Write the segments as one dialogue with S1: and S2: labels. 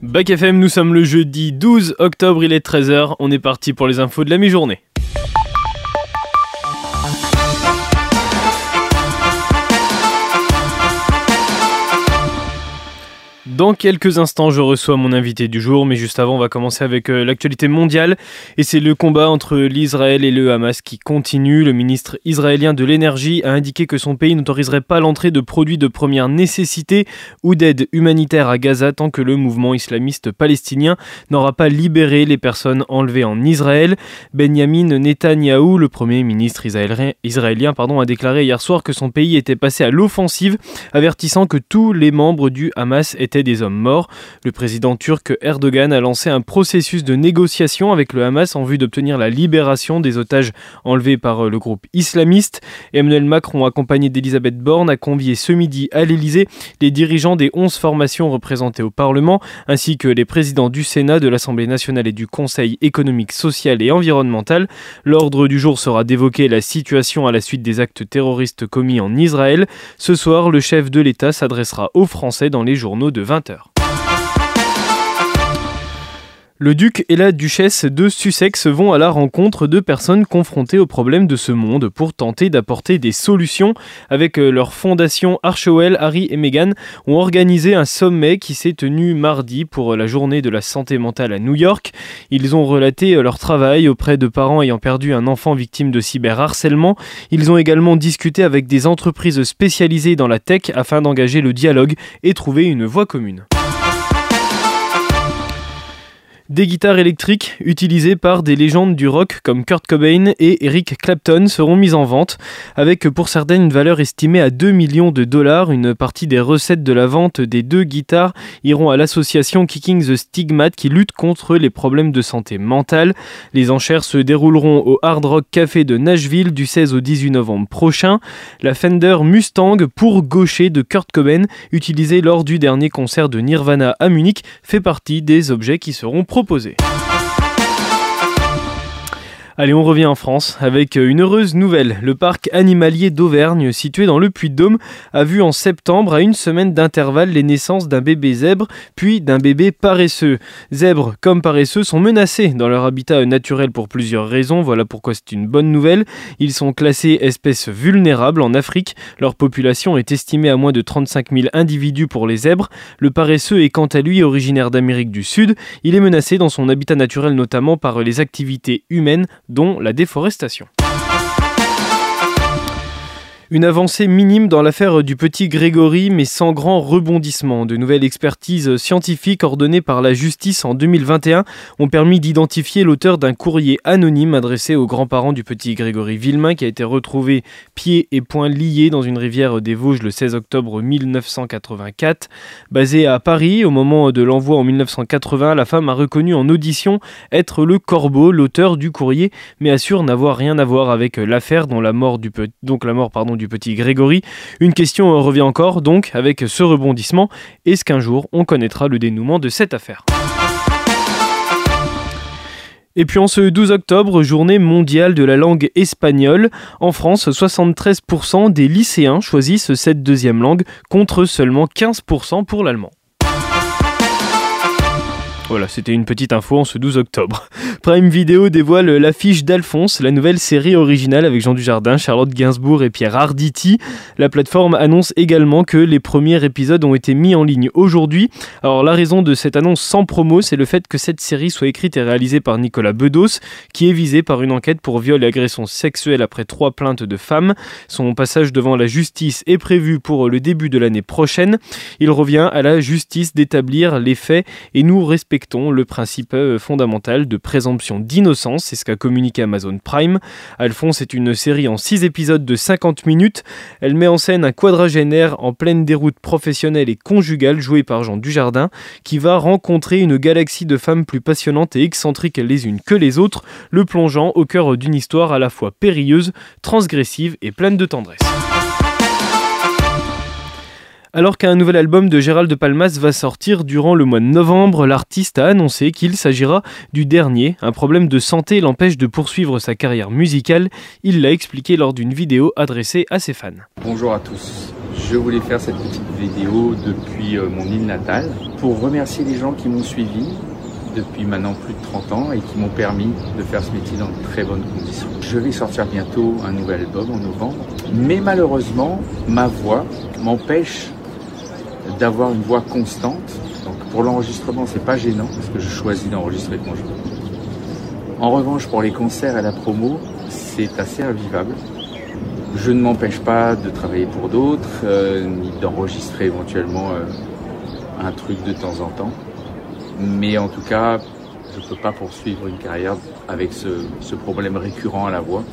S1: Bac FM, nous sommes le jeudi 12 octobre, il est 13h, on est parti pour les infos de la mi-journée. Dans quelques instants, je reçois mon invité du jour, mais juste avant, on va commencer avec euh, l'actualité mondiale. Et c'est le combat entre l'Israël et le Hamas qui continue. Le ministre israélien de l'énergie a indiqué que son pays n'autoriserait pas l'entrée de produits de première nécessité ou d'aide humanitaire à Gaza tant que le mouvement islamiste palestinien n'aura pas libéré les personnes enlevées en Israël. Benjamin Netanyahou, le premier ministre israélien, pardon, a déclaré hier soir que son pays était passé à l'offensive, avertissant que tous les membres du Hamas étaient des hommes morts. Le président turc Erdogan a lancé un processus de négociation avec le Hamas en vue d'obtenir la libération des otages enlevés par euh, le groupe islamiste. Emmanuel Macron, accompagné d'Elisabeth Borne, a convié ce midi à l'Elysée les dirigeants des 11 formations représentées au Parlement, ainsi que les présidents du Sénat, de l'Assemblée nationale et du Conseil économique, social et environnemental. L'ordre du jour sera d'évoquer la situation à la suite des actes terroristes commis en Israël. Ce soir, le chef de l'État s'adressera aux Français dans les journaux de 20h. Le duc et la duchesse de Sussex vont à la rencontre de personnes confrontées aux problèmes de ce monde pour tenter d'apporter des solutions. Avec euh, leur fondation Archewell, Harry et Meghan ont organisé un sommet qui s'est tenu mardi pour la journée de la santé mentale à New York. Ils ont relaté euh, leur travail auprès de parents ayant perdu un enfant victime de cyberharcèlement. Ils ont également discuté avec des entreprises spécialisées dans la tech afin d'engager le dialogue et trouver une voie commune. Des guitares électriques utilisées par des légendes du rock comme Kurt Cobain et Eric Clapton seront mises en vente, avec pour certaines une valeur estimée à 2 millions de dollars. Une partie des recettes de la vente des deux guitares iront à l'association Kicking the Stigmat qui lutte contre les problèmes de santé mentale. Les enchères se dérouleront au Hard Rock Café de Nashville du 16 au 18 novembre prochain. La Fender Mustang pour gaucher de Kurt Cobain, utilisée lors du dernier concert de Nirvana à Munich, fait partie des objets qui seront proposé. Allez, on revient en France avec une heureuse nouvelle. Le parc animalier d'Auvergne, situé dans le Puy-de-Dôme, a vu en septembre, à une semaine d'intervalle, les naissances d'un bébé zèbre, puis d'un bébé paresseux. Zèbres comme paresseux sont menacés dans leur habitat naturel pour plusieurs raisons. Voilà pourquoi c'est une bonne nouvelle. Ils sont classés espèces vulnérables en Afrique. Leur population est estimée à moins de 35 000 individus pour les zèbres. Le paresseux est quant à lui originaire d'Amérique du Sud. Il est menacé dans son habitat naturel notamment par les activités humaines dont la déforestation. Une avancée minime dans l'affaire du petit Grégory, mais sans grand rebondissement. De nouvelles expertises scientifiques ordonnées par la justice en 2021 ont permis d'identifier l'auteur d'un courrier anonyme adressé aux grands-parents du petit Grégory Villemain qui a été retrouvé pieds et poings liés dans une rivière des Vosges le 16 octobre 1984. Basée à Paris, au moment de l'envoi en 1980, la femme a reconnu en audition être le corbeau, l'auteur du courrier, mais assure n'avoir rien à voir avec l'affaire dont la mort du donc la mort pardon du petit Grégory. Une question revient encore donc avec ce rebondissement. Est-ce qu'un jour on connaîtra le dénouement de cette affaire? Et puis en ce 12 octobre, journée mondiale de la langue espagnole, en France, 73% des lycéens choisissent cette deuxième langue contre seulement 15% pour l'allemand. Voilà, c'était une petite info en ce 12 octobre. Prime Video dévoile l'affiche d'Alphonse, la nouvelle série originale avec Jean Dujardin, Charlotte Gainsbourg et Pierre Arditi. La plateforme annonce également que les premiers épisodes ont été mis en ligne aujourd'hui. Alors la raison de cette annonce sans promo, c'est le fait que cette série soit écrite et réalisée par Nicolas Bedos, qui est visé par une enquête pour viol et agression sexuelle après trois plaintes de femmes. Son passage devant la justice est prévu pour le début de l'année prochaine. Il revient à la justice d'établir les faits et nous respectons le principe euh, fondamental de présomption d'innocence, c'est ce qu'a communiqué Amazon Prime. Alphonse est une série en 6 épisodes de 50 minutes. Elle met en scène un quadragénaire en pleine déroute professionnelle et conjugale joué par Jean Dujardin qui va rencontrer une galaxie de femmes plus passionnantes et excentriques les unes que les autres, le plongeant au cœur d'une histoire à la fois périlleuse, transgressive et pleine de tendresse. Alors qu'un nouvel album de Gérald de Palmas va sortir durant le mois de novembre, l'artiste a annoncé qu'il s'agira du dernier. Un problème de santé l'empêche de poursuivre sa carrière musicale. Il l'a expliqué lors d'une vidéo adressée à ses fans.
S2: Bonjour à tous. Je voulais faire cette petite vidéo depuis euh, mon île natale pour remercier les gens qui m'ont suivi depuis maintenant plus de 30 ans et qui m'ont permis de faire ce métier dans de très bonnes conditions. Je vais sortir bientôt un nouvel album en novembre, mais malheureusement, ma voix m'empêche d'avoir une voix constante. Donc pour l'enregistrement, c'est pas gênant parce que je choisis d'enregistrer quand je veux. En revanche, pour les concerts et la promo, c'est assez invivable. Je ne m'empêche pas de travailler pour d'autres, euh, ni d'enregistrer éventuellement euh, un truc de temps en temps. Mais en tout cas, je ne peux pas poursuivre une carrière avec ce, ce problème récurrent à la voix.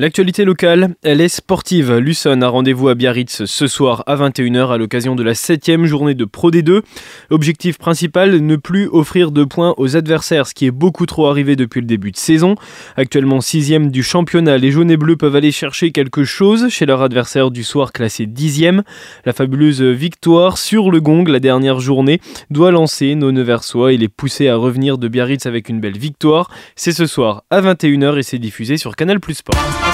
S1: L'actualité locale, elle est sportive. Luson a rendez-vous à Biarritz ce soir à 21h à l'occasion de la 7 journée de Pro D2. Objectif principal, ne plus offrir de points aux adversaires, ce qui est beaucoup trop arrivé depuis le début de saison. Actuellement 6 du championnat, les jaunes et bleus peuvent aller chercher quelque chose chez leur adversaire du soir classé 10 La fabuleuse victoire sur le gong la dernière journée doit lancer nos Neversois et les pousser à revenir de Biarritz avec une belle victoire. C'est ce soir à 21h et c'est diffusé sur Canal Plus Sport.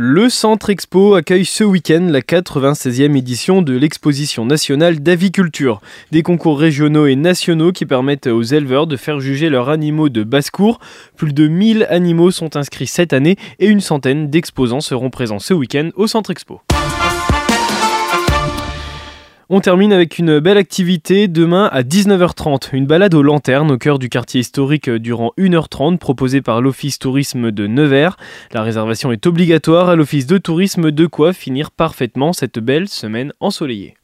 S1: Le Centre Expo accueille ce week-end la 96e édition de l'exposition nationale d'aviculture. Des concours régionaux et nationaux qui permettent aux éleveurs de faire juger leurs animaux de basse-cour. Plus de 1000 animaux sont inscrits cette année et une centaine d'exposants seront présents ce week-end au Centre Expo. On termine avec une belle activité demain à 19h30, une balade aux lanternes au cœur du quartier historique durant 1h30 proposée par l'Office Tourisme de Nevers. La réservation est obligatoire à l'Office de Tourisme de quoi finir parfaitement cette belle semaine ensoleillée.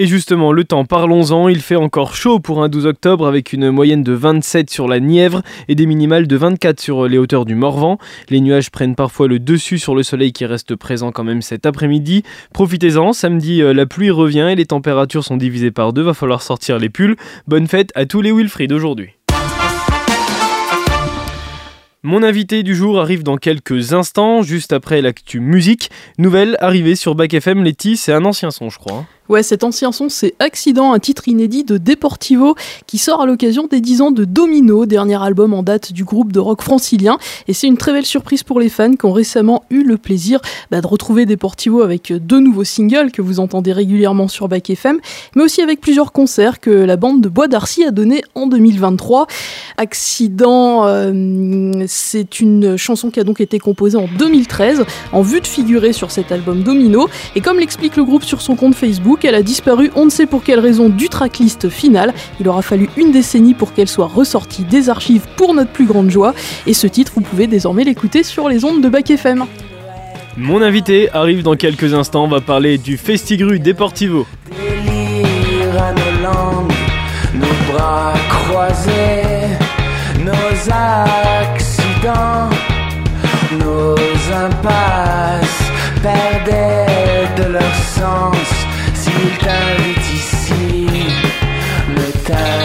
S1: Et justement, le temps, parlons-en, il fait encore chaud pour un 12 octobre avec une moyenne de 27 sur la Nièvre et des minimales de 24 sur les hauteurs du Morvan. Les nuages prennent parfois le dessus sur le soleil qui reste présent quand même cet après-midi. Profitez-en, samedi euh, la pluie revient et les températures sont divisées par deux, va falloir sortir les pulls. Bonne fête à tous les Wilfried aujourd'hui. Mon invité du jour arrive dans quelques instants, juste après l'actu musique. Nouvelle arrivée sur Bac FM, Letty, c'est un ancien son, je crois.
S3: Ouais, cet ancien son, c'est Accident, un titre inédit de Deportivo qui sort à l'occasion des 10 ans de Domino, dernier album en date du groupe de rock francilien. Et c'est une très belle surprise pour les fans qui ont récemment eu le plaisir bah, de retrouver Deportivo avec deux nouveaux singles que vous entendez régulièrement sur Bac FM, mais aussi avec plusieurs concerts que la bande de Bois d'Arcy a donné en 2023. Accident, euh, c'est une chanson qui a donc été composée en 2013 en vue de figurer sur cet album Domino. Et comme l'explique le groupe sur son compte Facebook, qu'elle a disparu, on ne sait pour quelle raison, du tracklist final. Il aura fallu une décennie pour qu'elle soit ressortie des archives pour notre plus grande joie. Et ce titre, vous pouvez désormais l'écouter sur les ondes de Bac FM.
S1: Mon invité arrive dans quelques instants, on va parler du Festigru Deportivo. nos bras croisés, nos accidents, nos impasses perdaient de leur s'il t'invite ici, ne t'incline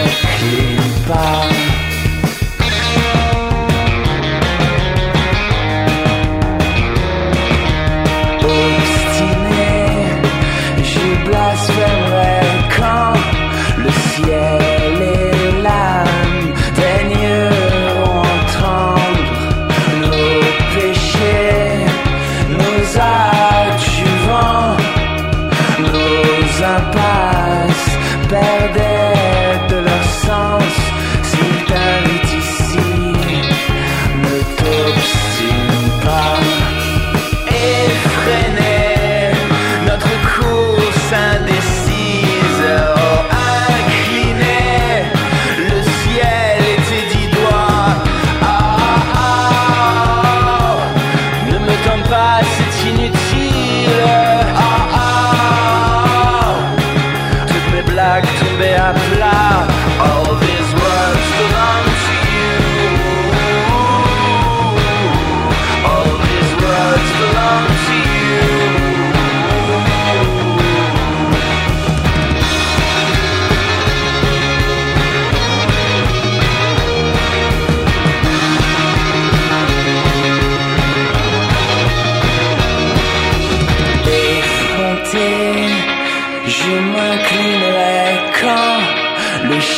S1: tombée à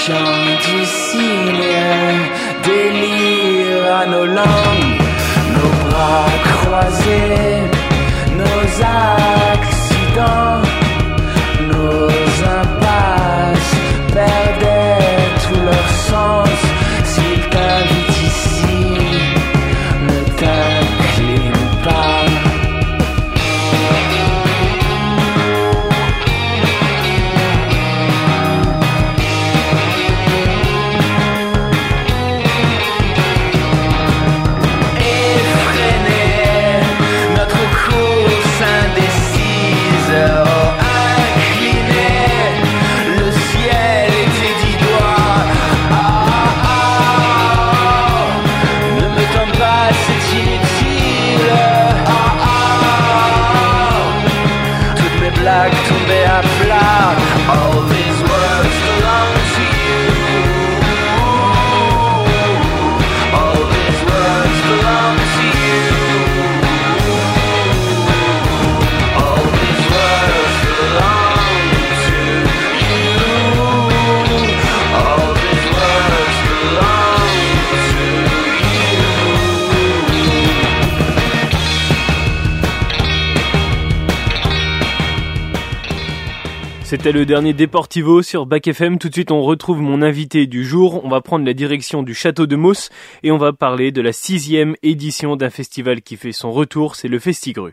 S1: chant du cygne délire
S4: à nos langues, nos bras croisés, nos accidents, to be à plat. Oh,
S1: C'était le dernier Deportivo sur Bac FM. Tout de suite, on retrouve mon invité du jour. On va prendre la direction du château de Mauss et on va parler de la sixième édition d'un festival qui fait son retour. C'est le Festigru.